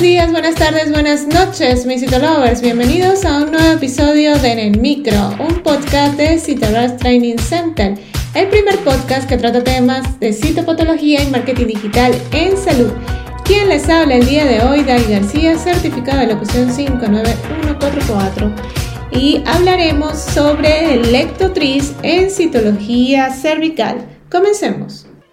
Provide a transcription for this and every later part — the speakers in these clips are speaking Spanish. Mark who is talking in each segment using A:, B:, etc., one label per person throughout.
A: buenos días, buenas tardes, buenas noches, mis Citolovers. Bienvenidos a un nuevo episodio de En el Micro, un podcast de Citolovers Training Center, el primer podcast que trata temas de citopatología y marketing digital en salud. Quien les habla el día de hoy, Dai García, certificado de locución 59144. Y hablaremos sobre el lectotriz en citología cervical. Comencemos.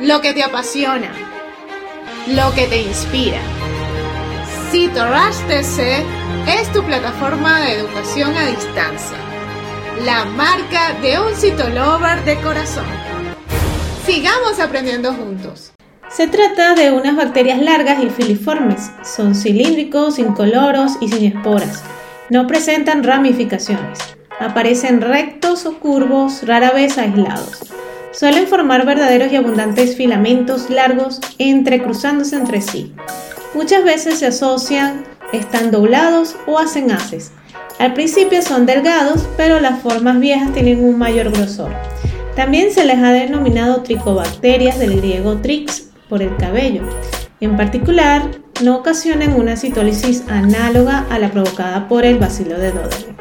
A: lo que te apasiona, lo que te inspira. CitoRush TC es tu plataforma de educación a distancia, la marca de un citolover de corazón. Sigamos aprendiendo juntos. Se trata de unas bacterias largas y filiformes. Son cilíndricos, incoloros y sin esporas. No presentan ramificaciones. Aparecen rectos o curvos, rara vez aislados. Suelen formar verdaderos y abundantes filamentos largos entrecruzándose entre sí. Muchas veces se asocian, están doblados o hacen haces. Al principio son delgados, pero las formas viejas tienen un mayor grosor. También se les ha denominado tricobacterias del griego trix por el cabello. En particular, no ocasionan una citólisis análoga a la provocada por el bacilo de Dodery.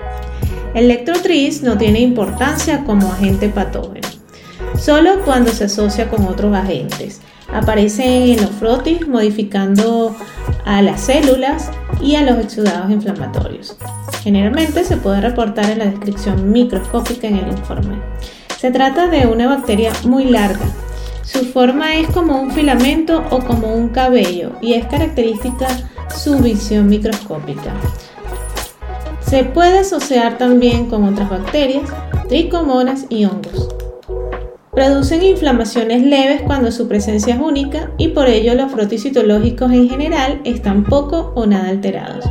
A: El lectrotris no tiene importancia como agente patógeno solo cuando se asocia con otros agentes. Aparece en los frotis modificando a las células y a los exudados inflamatorios. Generalmente se puede reportar en la descripción microscópica en el informe. Se trata de una bacteria muy larga. Su forma es como un filamento o como un cabello y es característica su visión microscópica. Se puede asociar también con otras bacterias, tricomonas y hongos. Producen inflamaciones leves cuando su presencia es única y por ello los frotis citológicos en general están poco o nada alterados.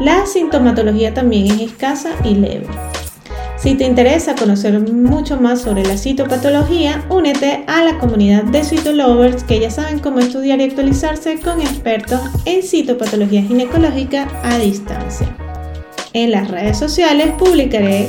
A: La sintomatología también es escasa y leve. Si te interesa conocer mucho más sobre la citopatología, únete a la comunidad de citolovers que ya saben cómo estudiar y actualizarse con expertos en citopatología ginecológica a distancia. En las redes sociales publicaré